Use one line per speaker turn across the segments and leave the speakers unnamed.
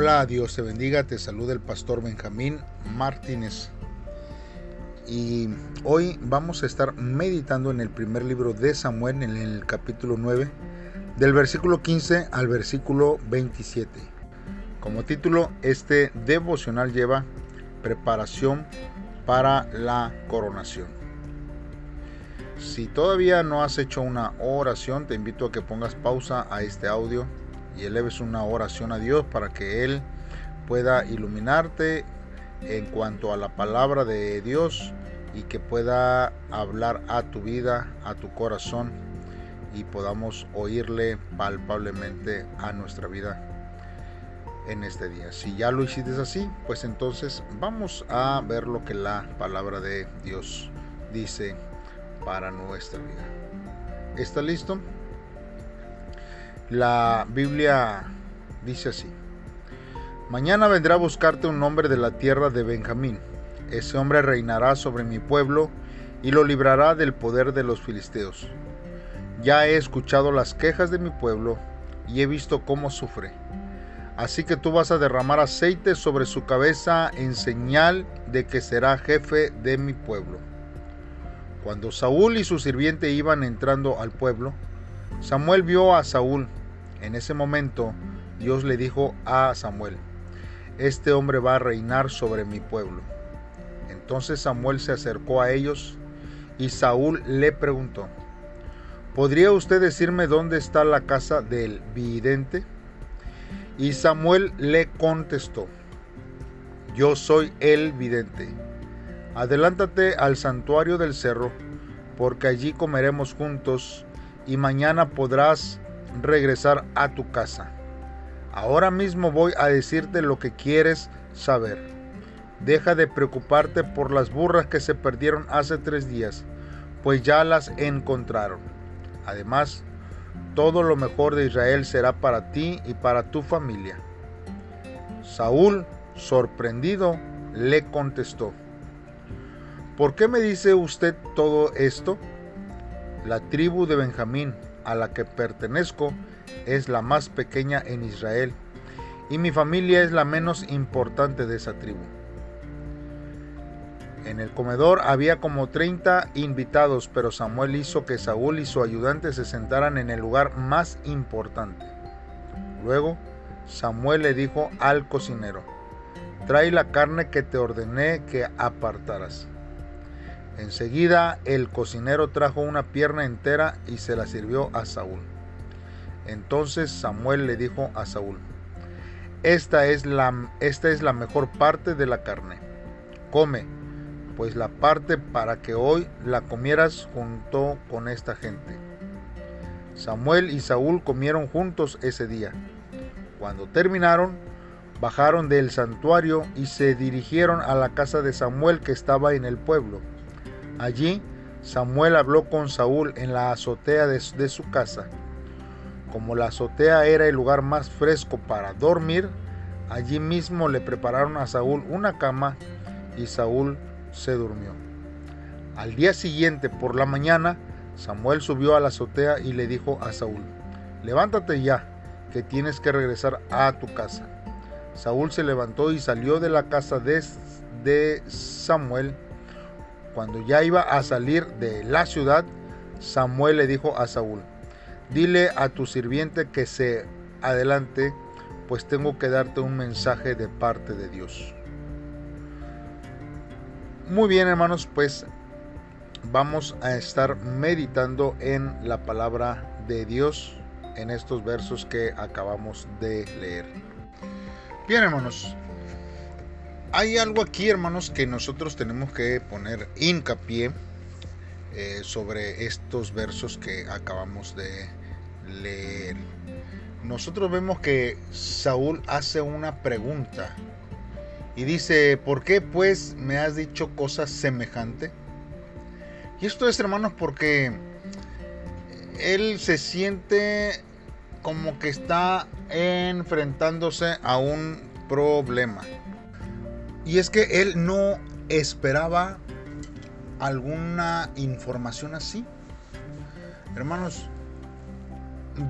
Hola, Dios te bendiga, te saluda el pastor Benjamín Martínez. Y hoy vamos a estar meditando en el primer libro de Samuel, en el capítulo 9, del versículo 15 al versículo 27. Como título, este devocional lleva preparación para la coronación. Si todavía no has hecho una oración, te invito a que pongas pausa a este audio y eleves una oración a Dios para que Él pueda iluminarte en cuanto a la palabra de Dios y que pueda hablar a tu vida, a tu corazón y podamos oírle palpablemente a nuestra vida en este día. Si ya lo hiciste así, pues entonces vamos a ver lo que la palabra de Dios dice para nuestra vida. ¿Está listo? La Biblia dice así. Mañana vendrá a buscarte un hombre de la tierra de Benjamín. Ese hombre reinará sobre mi pueblo y lo librará del poder de los filisteos. Ya he escuchado las quejas de mi pueblo y he visto cómo sufre. Así que tú vas a derramar aceite sobre su cabeza en señal de que será jefe de mi pueblo. Cuando Saúl y su sirviente iban entrando al pueblo, Samuel vio a Saúl en ese momento Dios le dijo a Samuel, este hombre va a reinar sobre mi pueblo. Entonces Samuel se acercó a ellos y Saúl le preguntó, ¿podría usted decirme dónde está la casa del vidente? Y Samuel le contestó, yo soy el vidente. Adelántate al santuario del cerro, porque allí comeremos juntos y mañana podrás regresar a tu casa. Ahora mismo voy a decirte lo que quieres saber. Deja de preocuparte por las burras que se perdieron hace tres días, pues ya las encontraron. Además, todo lo mejor de Israel será para ti y para tu familia. Saúl, sorprendido, le contestó, ¿por qué me dice usted todo esto? La tribu de Benjamín a la que pertenezco es la más pequeña en Israel y mi familia es la menos importante de esa tribu. En el comedor había como 30 invitados, pero Samuel hizo que Saúl y su ayudante se sentaran en el lugar más importante. Luego, Samuel le dijo al cocinero, trae la carne que te ordené que apartaras. Enseguida el cocinero trajo una pierna entera y se la sirvió a Saúl. Entonces Samuel le dijo a Saúl, esta es la, esta es la mejor parte de la carne. Come, pues la parte para que hoy la comieras junto con esta gente. Samuel y Saúl comieron juntos ese día. Cuando terminaron, bajaron del santuario y se dirigieron a la casa de Samuel que estaba en el pueblo. Allí Samuel habló con Saúl en la azotea de, su casa. Como la azotea era el lugar más fresco para dormir, allí mismo le prepararon a Saúl una cama y Saúl se durmió. Al día siguiente por la mañana, Samuel subió a la azotea y le dijo a Saúl, levántate ya, que tienes que regresar a tu casa. Saúl se levantó y salió de la casa de, Samuel cuando ya iba a salir de la ciudad, Samuel le dijo a Saúl, dile a tu sirviente que se adelante, pues tengo que darte un mensaje de parte de Dios. Muy bien hermanos, pues vamos a estar meditando en la palabra de Dios en estos versos que acabamos de leer. Bien hermanos, hay algo aquí, hermanos, que nosotros tenemos que poner hincapié eh, sobre estos versos que acabamos de leer. Nosotros vemos que Saúl hace una pregunta y dice, ¿por qué pues me has dicho cosas semejante? Y esto es, hermanos, porque él se siente como que está enfrentándose a un problema. Y es que él no esperaba alguna información así. Hermanos,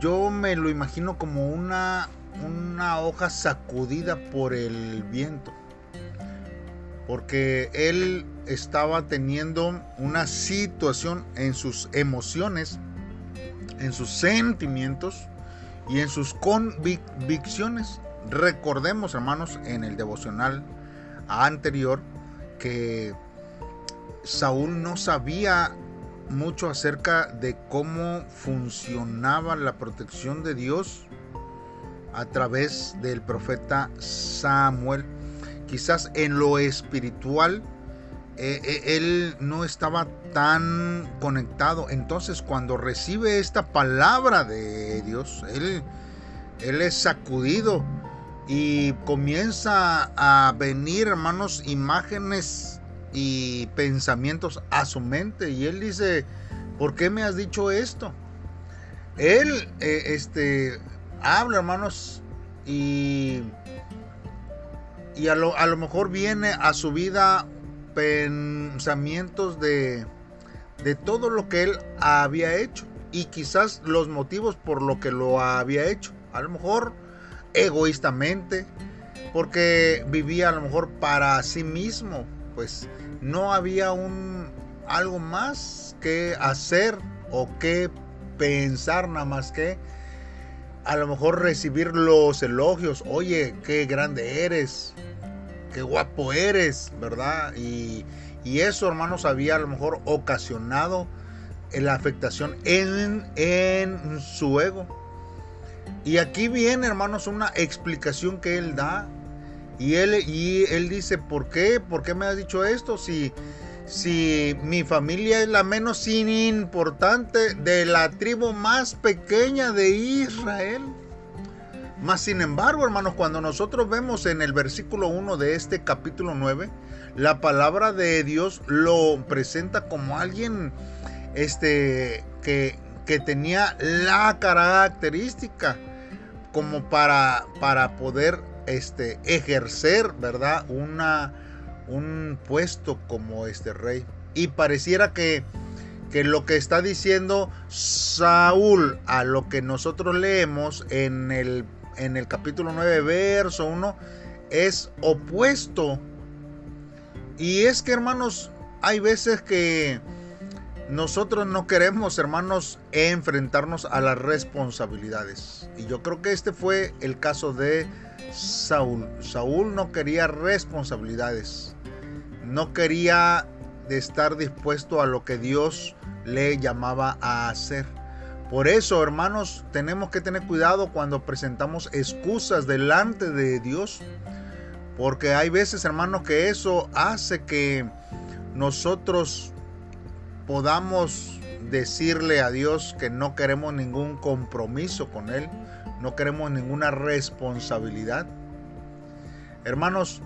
yo me lo imagino como una una hoja sacudida por el viento. Porque él estaba teniendo una situación en sus emociones, en sus sentimientos y en sus convicciones. Recordemos, hermanos, en el devocional anterior que Saúl no sabía mucho acerca de cómo funcionaba la protección de Dios a través del profeta Samuel. Quizás en lo espiritual eh, eh, él no estaba tan conectado. Entonces cuando recibe esta palabra de Dios, él, él es sacudido y comienza a venir, hermanos, imágenes y pensamientos a su mente. Y él dice, ¿por qué me has dicho esto? Él, eh, este, habla, hermanos, y, y a, lo, a lo mejor viene a su vida pensamientos de, de todo lo que él había hecho y quizás los motivos por lo que lo había hecho. A lo mejor egoístamente, porque vivía a lo mejor para sí mismo, pues no había un algo más que hacer o que pensar nada más que a lo mejor recibir los elogios, oye, qué grande eres, qué guapo eres, ¿verdad? Y, y eso, hermanos, había a lo mejor ocasionado la afectación en, en su ego. Y aquí viene, hermanos, una explicación que él da. Y él, y él dice, ¿por qué? ¿Por qué me has dicho esto? Si, si mi familia es la menos importante de la tribu más pequeña de Israel. Más sin embargo, hermanos, cuando nosotros vemos en el versículo 1 de este capítulo 9, la palabra de Dios lo presenta como alguien este, que, que tenía la característica como para, para poder este, ejercer, ¿verdad? Una, un puesto como este rey. Y pareciera que, que lo que está diciendo Saúl a lo que nosotros leemos en el, en el capítulo 9, verso 1, es opuesto. Y es que, hermanos, hay veces que nosotros no queremos, hermanos, enfrentarnos a las responsabilidades. Y yo creo que este fue el caso de Saúl. Saúl no quería responsabilidades. No quería estar dispuesto a lo que Dios le llamaba a hacer. Por eso, hermanos, tenemos que tener cuidado cuando presentamos excusas delante de Dios. Porque hay veces, hermanos, que eso hace que nosotros podamos decirle a Dios que no queremos ningún compromiso con Él, no queremos ninguna responsabilidad. Hermanos,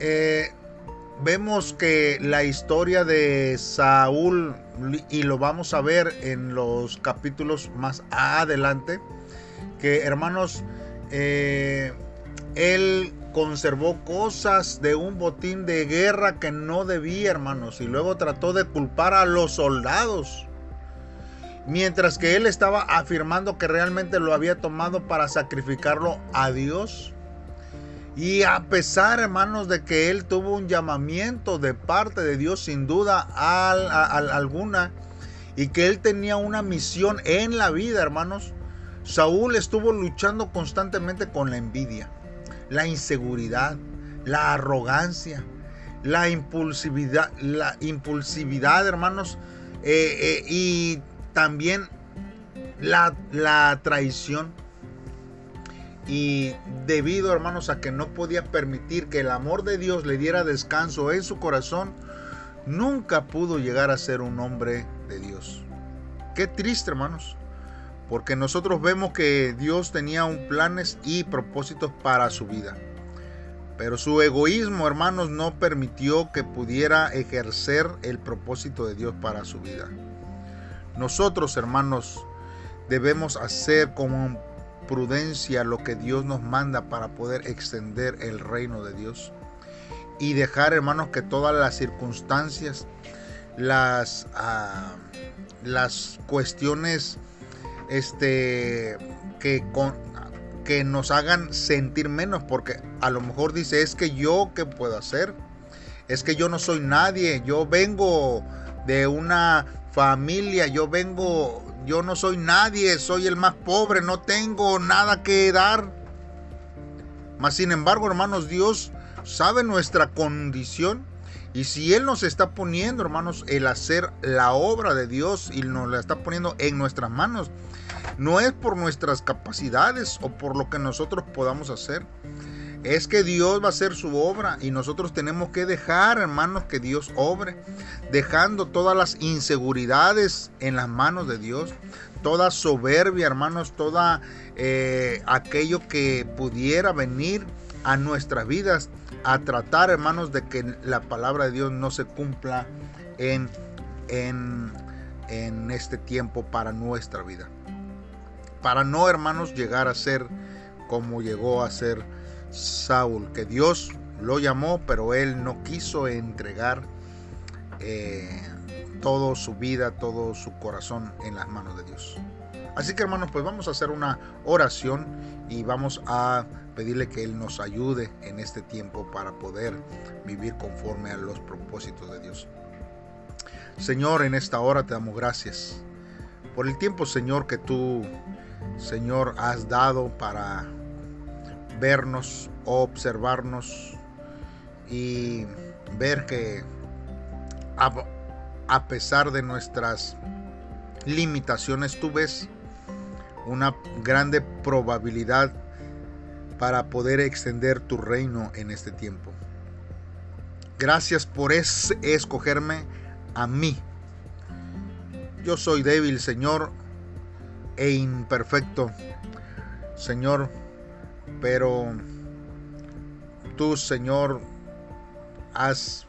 eh, vemos que la historia de Saúl, y lo vamos a ver en los capítulos más adelante, que hermanos, eh, él conservó cosas de un botín de guerra que no debía, hermanos, y luego trató de culpar a los soldados. Mientras que él estaba afirmando que realmente lo había tomado para sacrificarlo a Dios. Y a pesar, hermanos, de que él tuvo un llamamiento de parte de Dios, sin duda alguna, y que él tenía una misión en la vida, hermanos, Saúl estuvo luchando constantemente con la envidia la inseguridad, la arrogancia, la impulsividad, la impulsividad, hermanos, eh, eh, y también la, la traición. Y debido, hermanos, a que no podía permitir que el amor de Dios le diera descanso en su corazón, nunca pudo llegar a ser un hombre de Dios. Qué triste, hermanos. Porque nosotros vemos que Dios tenía un planes y propósitos para su vida. Pero su egoísmo, hermanos, no permitió que pudiera ejercer el propósito de Dios para su vida. Nosotros, hermanos, debemos hacer con prudencia lo que Dios nos manda para poder extender el reino de Dios. Y dejar, hermanos, que todas las circunstancias, las, ah, las cuestiones este, que, que nos hagan sentir menos, porque a lo mejor dice, es que yo, ¿qué puedo hacer? Es que yo no soy nadie, yo vengo de una familia, yo vengo, yo no soy nadie, soy el más pobre, no tengo nada que dar. Mas sin embargo, hermanos, Dios sabe nuestra condición y si Él nos está poniendo, hermanos, el hacer la obra de Dios y nos la está poniendo en nuestras manos, no es por nuestras capacidades o por lo que nosotros podamos hacer. Es que Dios va a hacer su obra y nosotros tenemos que dejar, hermanos, que Dios obre, dejando todas las inseguridades en las manos de Dios, toda soberbia, hermanos, toda eh, aquello que pudiera venir a nuestras vidas a tratar, hermanos, de que la palabra de Dios no se cumpla en, en, en este tiempo para nuestra vida. Para no, hermanos, llegar a ser como llegó a ser Saúl, que Dios lo llamó, pero él no quiso entregar eh, toda su vida, todo su corazón en las manos de Dios. Así que hermanos, pues vamos a hacer una oración y vamos a pedirle que Él nos ayude en este tiempo para poder vivir conforme a los propósitos de Dios. Señor, en esta hora te damos gracias por el tiempo, Señor, que tú, Señor, has dado para vernos, observarnos y ver que a, pesar de nuestras limitaciones, tú ves una grande probabilidad para poder extender tu reino en este tiempo. Gracias por escogerme a mí. Yo soy débil, Señor, e imperfecto, Señor, pero tú, Señor, has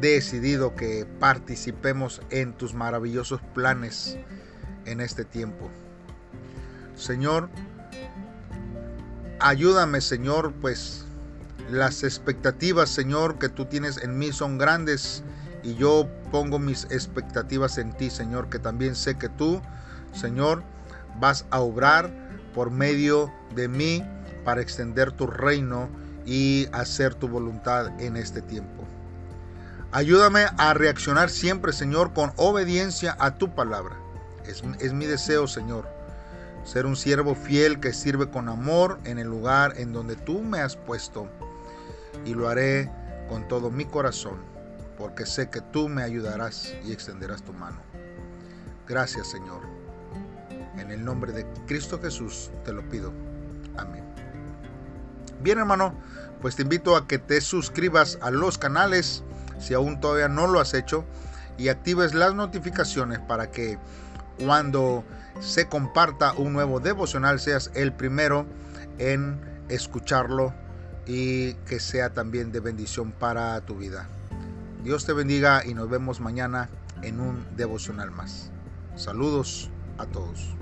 decidido que participemos en tus maravillosos planes en este tiempo. Señor, ayúdame, Señor, pues las expectativas, Señor, que tú tienes en mí son grandes y yo pongo mis expectativas en ti, Señor, que también sé que tú, Señor, vas a obrar por medio de mí para extender tu reino y hacer tu voluntad en este tiempo. Ayúdame a reaccionar siempre, Señor, con obediencia a tu palabra. Es, es mi deseo, Señor ser un siervo fiel que sirve con amor en el lugar en donde tú me has puesto. Y lo haré con todo mi corazón, porque sé que tú me ayudarás y extenderás tu mano. Gracias Señor. En el nombre de Cristo Jesús te lo pido. Amén. Bien hermano, pues te invito a que te suscribas a los canales si aún todavía no lo has hecho y actives las notificaciones para que cuando se comparta un nuevo devocional, seas el primero en escucharlo y que sea también de bendición para tu vida. Dios te bendiga y nos vemos mañana en un devocional más. Saludos a todos.